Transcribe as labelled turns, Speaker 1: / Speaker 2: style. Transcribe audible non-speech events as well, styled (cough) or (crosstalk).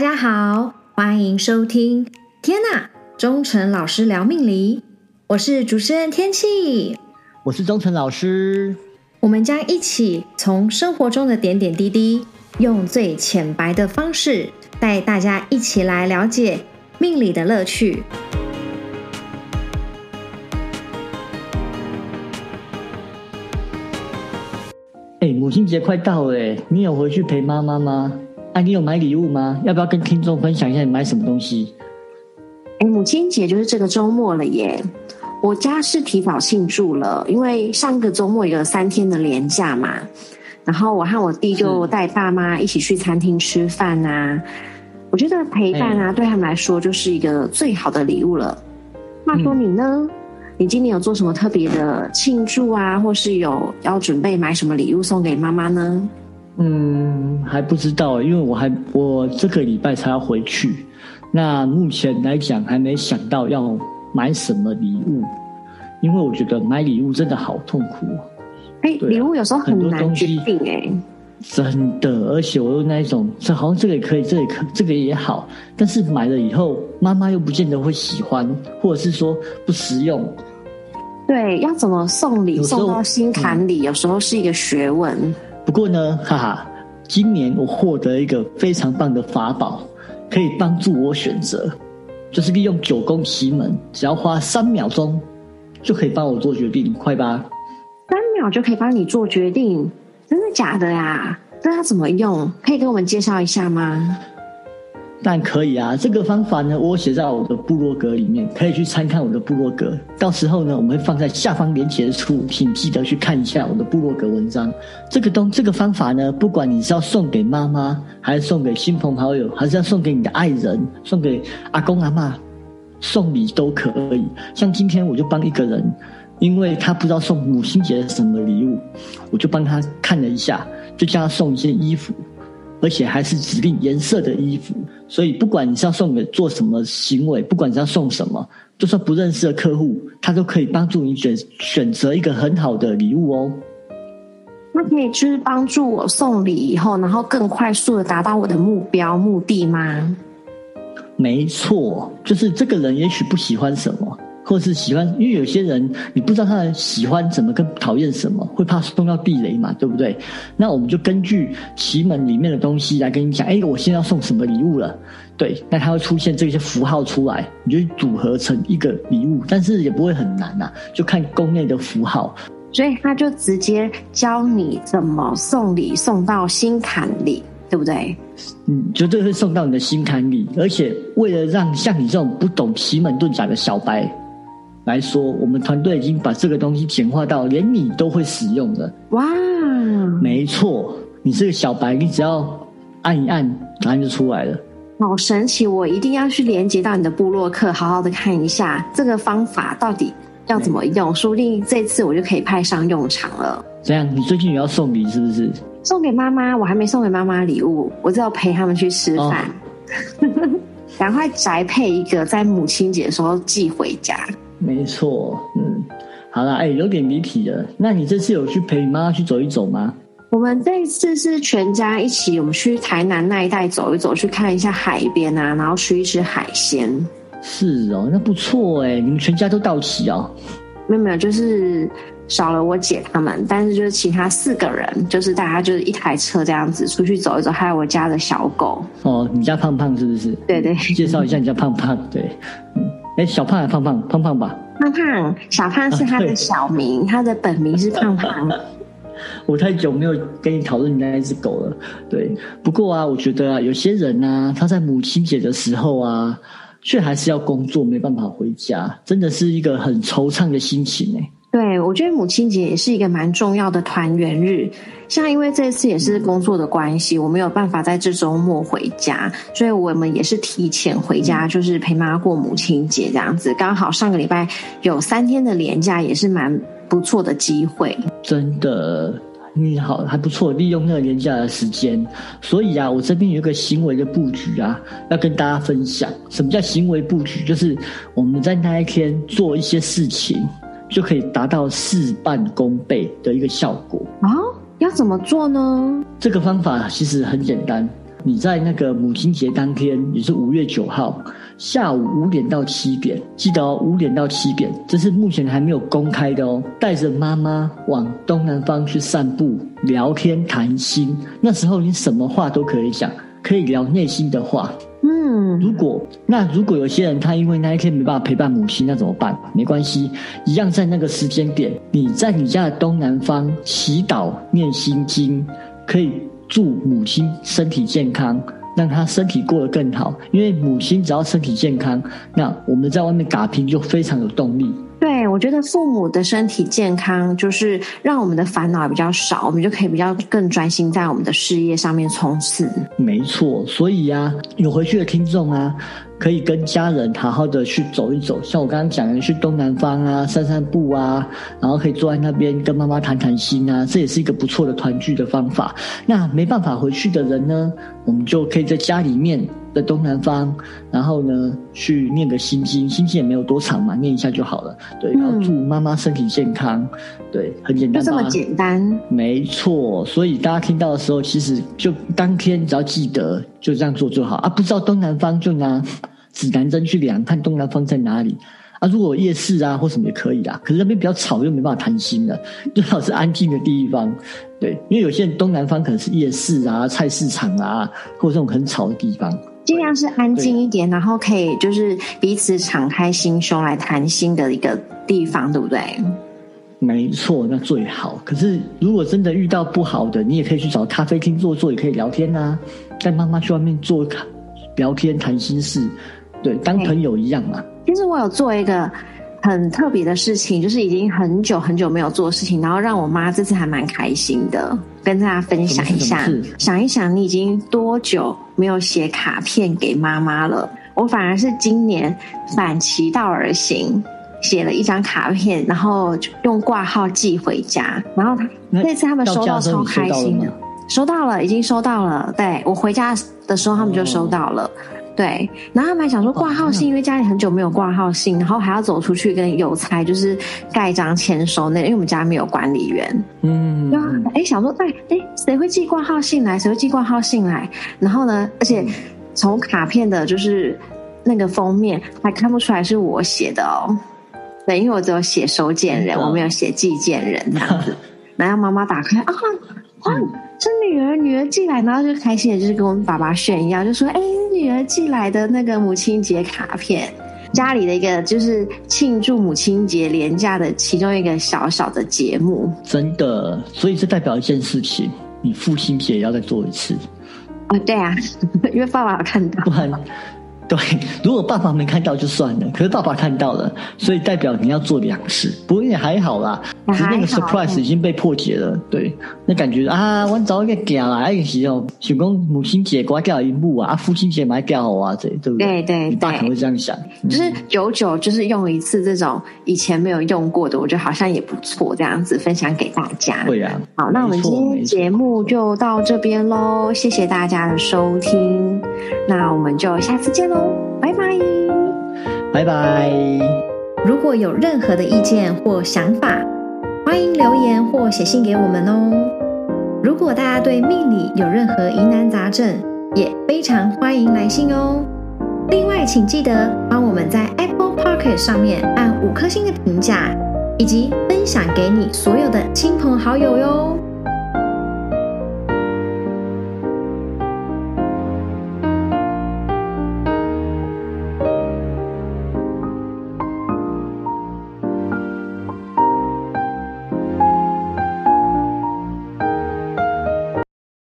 Speaker 1: 家好，欢迎收听。天呐，忠诚老师聊命理，我是主持人天气，
Speaker 2: 我是忠诚老师。
Speaker 1: 我们将一起从生活中的点点滴滴，用最浅白的方式，带大家一起来了解命理的乐趣。
Speaker 2: 哎，母亲节快到了，你有回去陪妈妈吗？哎，你有买礼物吗？要不要跟听众分享一下你买什么东西？
Speaker 3: 哎，母亲节就是这个周末了耶！我家是提早庆祝了，因为上个周末有三天的连假嘛。然后我和我弟就带爸妈一起去餐厅吃饭啊。我觉得陪伴啊，对他们来说就是一个最好的礼物了。话说你呢？你今年有做什么特别的庆祝啊，或是有要准备买什么礼物送给妈妈呢？
Speaker 2: 嗯，还不知道，因为我还我这个礼拜才要回去。那目前来讲，还没想到要买什么礼物，因为我觉得买礼物真的好痛苦。
Speaker 3: 哎，礼物有时候很难决定哎，
Speaker 2: 真的。而且我又那一种，这好像这个也可以，这个可这个也好，但是买了以后，妈妈又不见得会喜欢，或者是说不实用。
Speaker 3: 对，要怎么送礼送到心坎里，有时候是一个学问。
Speaker 2: 不过呢，哈哈，今年我获得一个非常棒的法宝，可以帮助我选择，就是利用九宫奇门，只要花三秒钟，就可以帮我做决定，快吧？
Speaker 3: 三秒就可以帮你做决定，真的假的呀？那它怎么用？可以给我们介绍一下吗？
Speaker 2: 但可以啊，这个方法呢，我写在我的部落格里面，可以去参看我的部落格。到时候呢，我们会放在下方连结处，请记得去看一下我的部落格文章。这个东这个方法呢，不管你是要送给妈妈，还是送给亲朋好友，还是要送给你的爱人，送给阿公阿妈，送礼都可以。像今天我就帮一个人，因为他不知道送母亲节什么礼物，我就帮他看了一下，就叫他送一件衣服。而且还是指定颜色的衣服，所以不管你是要送给做什么行为，不管你要送什么，就算不认识的客户，他都可以帮助你选选择一个很好的礼物哦。
Speaker 3: 那可以就是帮助我送礼以后，然后更快速的达到我的目标目的吗？
Speaker 2: 没错，就是这个人也许不喜欢什么。或是喜欢，因为有些人你不知道他喜欢什么跟讨厌什么，会怕碰到地雷嘛，对不对？那我们就根据奇门里面的东西来跟你讲，哎，我现在要送什么礼物了？对，那它会出现这些符号出来，你就组合成一个礼物，但是也不会很难呐，就看宫内的符号。
Speaker 3: 所以他就直接教你怎么送礼送到心坎里，对不对？
Speaker 2: 嗯，绝对会送到你的心坎里，而且为了让像你这种不懂奇门遁甲的小白。来说，我们团队已经把这个东西简化到连你都会使用的。哇，没错，你是个小白，你只要按一按，答案就出来了。
Speaker 3: 好神奇！我一定要去连接到你的部落客，好好的看一下这个方法到底要怎么用，说不定这次我就可以派上用场了。
Speaker 2: 这样，你最近也要送礼是不是？
Speaker 3: 送给妈妈，我还没送给妈妈礼物，我只要陪他们去吃饭。(laughs) 赶快宅配一个，在母亲节的时候寄回家。
Speaker 2: 没错，嗯，好了，哎，有点离题了。那你这次有去陪妈妈去走一走吗？
Speaker 3: 我们这一次是全家一起，我们去台南那一带走一走，去看一下海边啊，然后吃一吃海鲜。
Speaker 2: 是哦，那不错哎，你们全家都到齐哦。
Speaker 3: 没有没有，就是少了我姐他们，但是就是其他四个人，就是大家就是一台车这样子出去走一走，还有我家的小狗。
Speaker 2: 哦，你家胖胖是不是？
Speaker 3: 对对，
Speaker 2: 介绍一下你家胖胖，对，嗯。哎，小胖还胖胖？胖胖吧？
Speaker 3: 胖胖，小胖是他的小名，他的本名是胖胖。(laughs)
Speaker 2: 我太久没有跟你讨论你那只狗了。对，不过啊，我觉得啊，有些人啊，他在母亲节的时候啊，却还是要工作，没办法回家，真的是一个很惆怅的心情哎。
Speaker 3: 对，我觉得母亲节也是一个蛮重要的团圆日。像因为这次也是工作的关系，我没有办法在这周末回家，所以我们也是提前回家，就是陪妈过母亲节这样子。刚好上个礼拜有三天的连假，也是蛮不错的机会。
Speaker 2: 真的，你好，还不错，利用那个年假的时间。所以啊，我这边有一个行为的布局啊，要跟大家分享。什么叫行为布局？就是我们在那一天做一些事情。就可以达到事半功倍的一个效果
Speaker 3: 啊！要怎么做呢？
Speaker 2: 这个方法其实很简单，你在那个母亲节当天，也是五月九号下午五点到七点，记得哦，五点到七点，这是目前还没有公开的哦。带着妈妈往东南方去散步、聊天、谈心，那时候你什么话都可以讲，可以聊内心的话。
Speaker 3: 嗯，
Speaker 2: 如果那如果有些人他因为那一天没办法陪伴母亲，那怎么办？没关系，一样在那个时间点，你在你家的东南方祈祷、念心经，可以祝母亲身体健康，让她身体过得更好。因为母亲只要身体健康，那我们在外面打拼就非常有动力。
Speaker 3: 对，我觉得父母的身体健康，就是让我们的烦恼比较少，我们就可以比较更专心在我们的事业上面冲刺。
Speaker 2: 没错，所以呀，有回去的听众啊，可以跟家人好好的去走一走，像我刚刚讲的，去东南方啊，散散步啊，然后可以坐在那边跟妈妈谈谈心啊，这也是一个不错的团聚的方法。那没办法回去的人呢，我们就可以在家里面的东南方，然后呢去念个心经，心经也没有多长嘛，念一下就好了。对，然后祝妈妈身体健康，对，很简单，
Speaker 3: 就这么简单。
Speaker 2: 没错，所以大家听到的时候，其实就当天只要记得就这样做就好啊。不知道东南方就拿指南针去量，看东南方在哪里啊。如果夜市啊或什么也可以啊，可是那边比较吵，又没办法谈心了，最好 (laughs) 是安静的地方。对，因为有些人东南方可能是夜市啊、菜市场啊，或者这种很吵的地方。
Speaker 3: 尽量是安静一点，然后可以就是彼此敞开心胸来谈心的一个地方，对不对？
Speaker 2: 没错，那最好。可是如果真的遇到不好的，你也可以去找咖啡厅坐坐，也可以聊天啊。带妈妈去外面坐聊天谈心事，对，当朋友一样嘛。
Speaker 3: 其实我有做一个很特别的事情，就是已经很久很久没有做事情，然后让我妈这次还蛮开心的，跟大家分享一下。想一想，你已经多久没有写卡片给妈妈了？我反而是今年反其道而行。写了一张卡片，然后用挂号寄回家。然后他那次他们收到超开心的，收到了，已经收到了。对我回家的时候，他们就收到了。对，然后他们还想说挂号信，因为家里很久没有挂号信，然后还要走出去跟邮差就是盖章签收那，因为我们家没有管理员。嗯，对啊哎想说，哎哎，谁会寄挂号信来？谁会寄挂号信来？然后呢，而且从卡片的就是那个封面还看不出来是我写的哦。对，因为我只有写收件人，我没有写寄件人这样子。(laughs) 然后妈妈打开啊，哇，是女儿，女儿寄来，然后就开心的，就是跟我们爸爸炫耀，就说：“哎，女儿寄来的那个母亲节卡片，家里的一个就是庆祝母亲节廉价的其中一个小小的节目。”
Speaker 2: 真的，所以这代表一件事情，你父亲节也要再做一次。
Speaker 3: 啊，对啊，(laughs) 因为爸爸看到。
Speaker 2: 对，(laughs) 如果爸爸没看到就算了，可是爸爸看到了，所以代表你要做两次。不过也还好啦，只是那个 surprise 已经被破解了。对，那感觉啊，我找一个假啦，那个时候想讲母亲节刮掉一幕啊，父亲节买掉好啊，这对不
Speaker 3: 对？对对，
Speaker 2: 你爸可能会这样想，
Speaker 3: 就是久久就是用一次这种以前没有用过的，我觉得好像也不错，这样子分享给大家。
Speaker 2: 对啊，
Speaker 3: 好，那我们今天节目就到这边喽，谢谢大家的收听，那我们就下次见喽。拜拜，
Speaker 2: 拜拜。
Speaker 1: 如果有任何的意见或想法，欢迎留言或写信给我们哦。如果大家对命理有任何疑难杂症，也非常欢迎来信哦。另外，请记得帮我们在 Apple p o c k e t 上面按五颗星的评价，以及分享给你所有的亲朋好友哟。